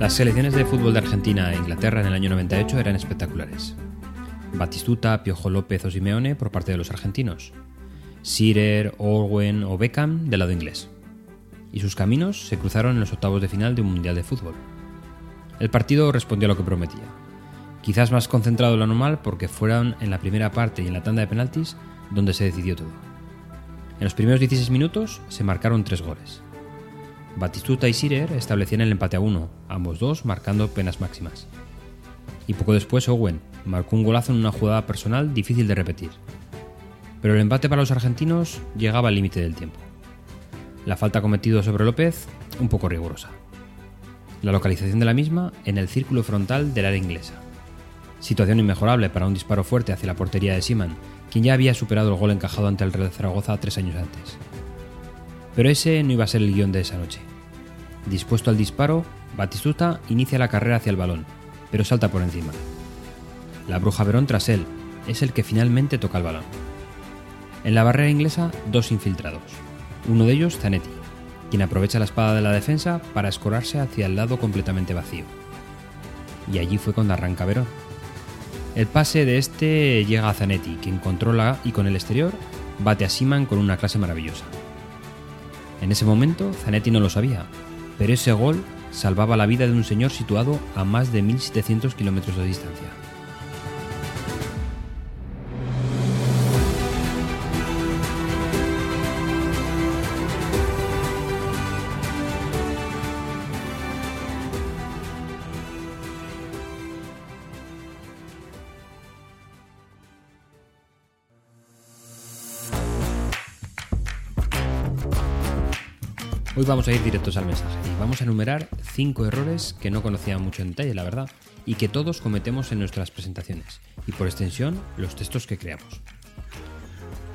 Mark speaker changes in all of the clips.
Speaker 1: Las selecciones de fútbol de Argentina e Inglaterra en el año 98 eran espectaculares. Batistuta, Piojo López o Simeone por parte de los argentinos. Sirer, Orwen o Beckham del lado inglés. Y sus caminos se cruzaron en los octavos de final de un Mundial de Fútbol. El partido respondió a lo que prometía. Quizás más concentrado de lo normal porque fueron en la primera parte y en la tanda de penaltis donde se decidió todo. En los primeros 16 minutos se marcaron tres goles. Batistuta y Sirer establecían el empate a uno, ambos dos marcando penas máximas. Y poco después Owen marcó un golazo en una jugada personal difícil de repetir. Pero el empate para los argentinos llegaba al límite del tiempo. La falta cometida sobre López, un poco rigurosa. La localización de la misma en el círculo frontal del área inglesa. Situación inmejorable para un disparo fuerte hacia la portería de Siman, quien ya había superado el gol encajado ante el Real Zaragoza tres años antes. Pero ese no iba a ser el guion de esa noche. Dispuesto al disparo, Batistuta inicia la carrera hacia el balón, pero salta por encima. La bruja Verón tras él, es el que finalmente toca el balón. En la barrera inglesa, dos infiltrados. Uno de ellos, Zanetti, quien aprovecha la espada de la defensa para escorarse hacia el lado completamente vacío. Y allí fue cuando arranca Verón. El pase de este llega a Zanetti, quien controla y con el exterior bate a Siman con una clase maravillosa. En ese momento, Zanetti no lo sabía, pero ese gol salvaba la vida de un señor situado a más de 1700 kilómetros de distancia. Hoy vamos a ir directos al mensaje y vamos a enumerar cinco errores que no conocía mucho en detalle, la verdad, y que todos cometemos en nuestras presentaciones, y por extensión, los textos que creamos.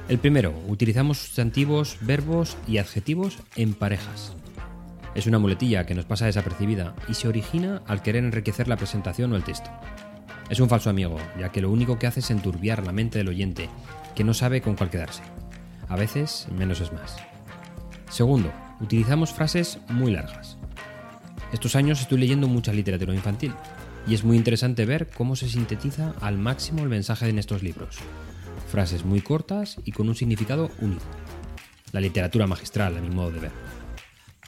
Speaker 1: El primero, utilizamos sustantivos, verbos y adjetivos en parejas. Es una muletilla que nos pasa desapercibida y se origina al querer enriquecer la presentación o el texto. Es un falso amigo, ya que lo único que hace es enturbiar la mente del oyente, que no sabe con cuál quedarse. A veces, menos es más. Segundo, utilizamos frases muy largas. Estos años estoy leyendo mucha literatura infantil y es muy interesante ver cómo se sintetiza al máximo el mensaje en estos libros. Frases muy cortas y con un significado único. La literatura magistral, a mi modo de ver.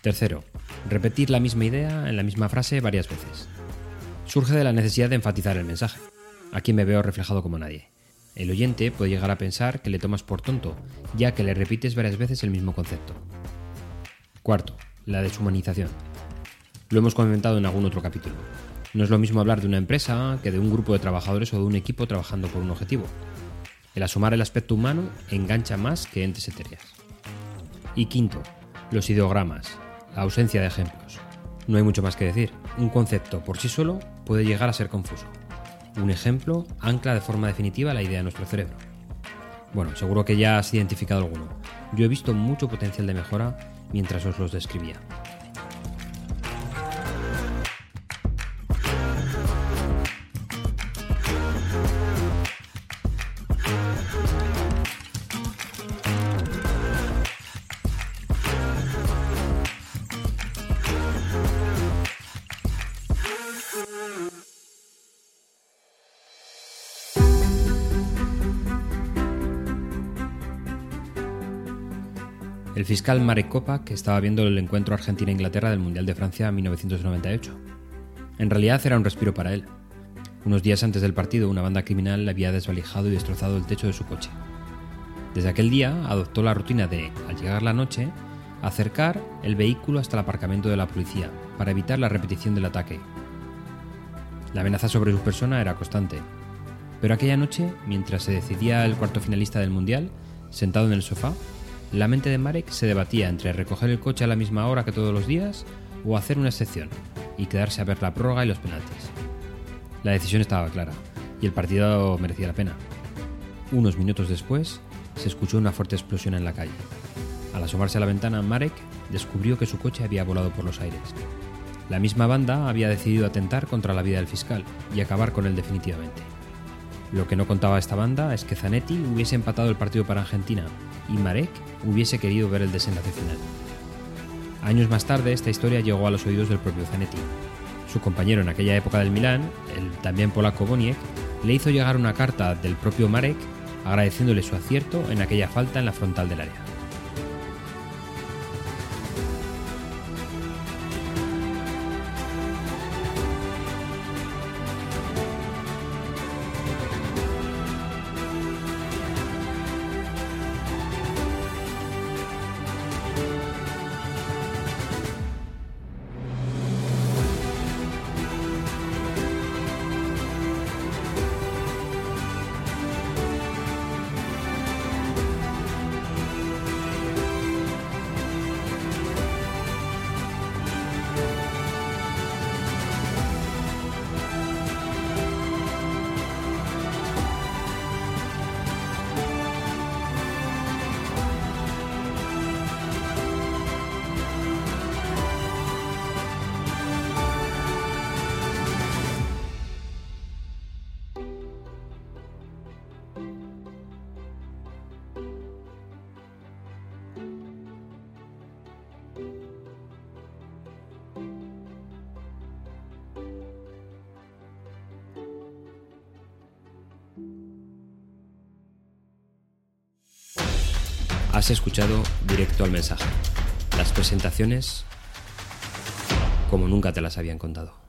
Speaker 1: Tercero, repetir la misma idea en la misma frase varias veces. Surge de la necesidad de enfatizar el mensaje. Aquí me veo reflejado como nadie. El oyente puede llegar a pensar que le tomas por tonto, ya que le repites varias veces el mismo concepto. Cuarto, la deshumanización. Lo hemos comentado en algún otro capítulo. No es lo mismo hablar de una empresa que de un grupo de trabajadores o de un equipo trabajando por un objetivo. El asomar el aspecto humano engancha más que entes etéreas. Y quinto, los ideogramas, la ausencia de ejemplos. No hay mucho más que decir. Un concepto por sí solo puede llegar a ser confuso. Un ejemplo ancla de forma definitiva la idea de nuestro cerebro. Bueno, seguro que ya has identificado alguno. Yo he visto mucho potencial de mejora mientras os los describía. El fiscal Marek Kopak estaba viendo el encuentro Argentina-Inglaterra del Mundial de Francia 1998. En realidad era un respiro para él. Unos días antes del partido, una banda criminal le había desvalijado y destrozado el techo de su coche. Desde aquel día adoptó la rutina de, al llegar la noche, acercar el vehículo hasta el aparcamiento de la policía para evitar la repetición del ataque. La amenaza sobre su persona era constante, pero aquella noche, mientras se decidía el cuarto finalista del Mundial, sentado en el sofá, la mente de Marek se debatía entre recoger el coche a la misma hora que todos los días o hacer una excepción y quedarse a ver la prórroga y los penaltis. La decisión estaba clara y el partido merecía la pena. Unos minutos después, se escuchó una fuerte explosión en la calle. Al asomarse a la ventana, Marek descubrió que su coche había volado por los aires. La misma banda había decidido atentar contra la vida del fiscal y acabar con él definitivamente. Lo que no contaba esta banda es que Zanetti hubiese empatado el partido para Argentina y Marek hubiese querido ver el desenlace final. Años más tarde, esta historia llegó a los oídos del propio Zanetti. Su compañero en aquella época del Milán, el también polaco Boniek, le hizo llegar una carta del propio Marek agradeciéndole su acierto en aquella falta en la frontal del área. Has escuchado Directo al Mensaje. Las presentaciones como nunca te las habían contado.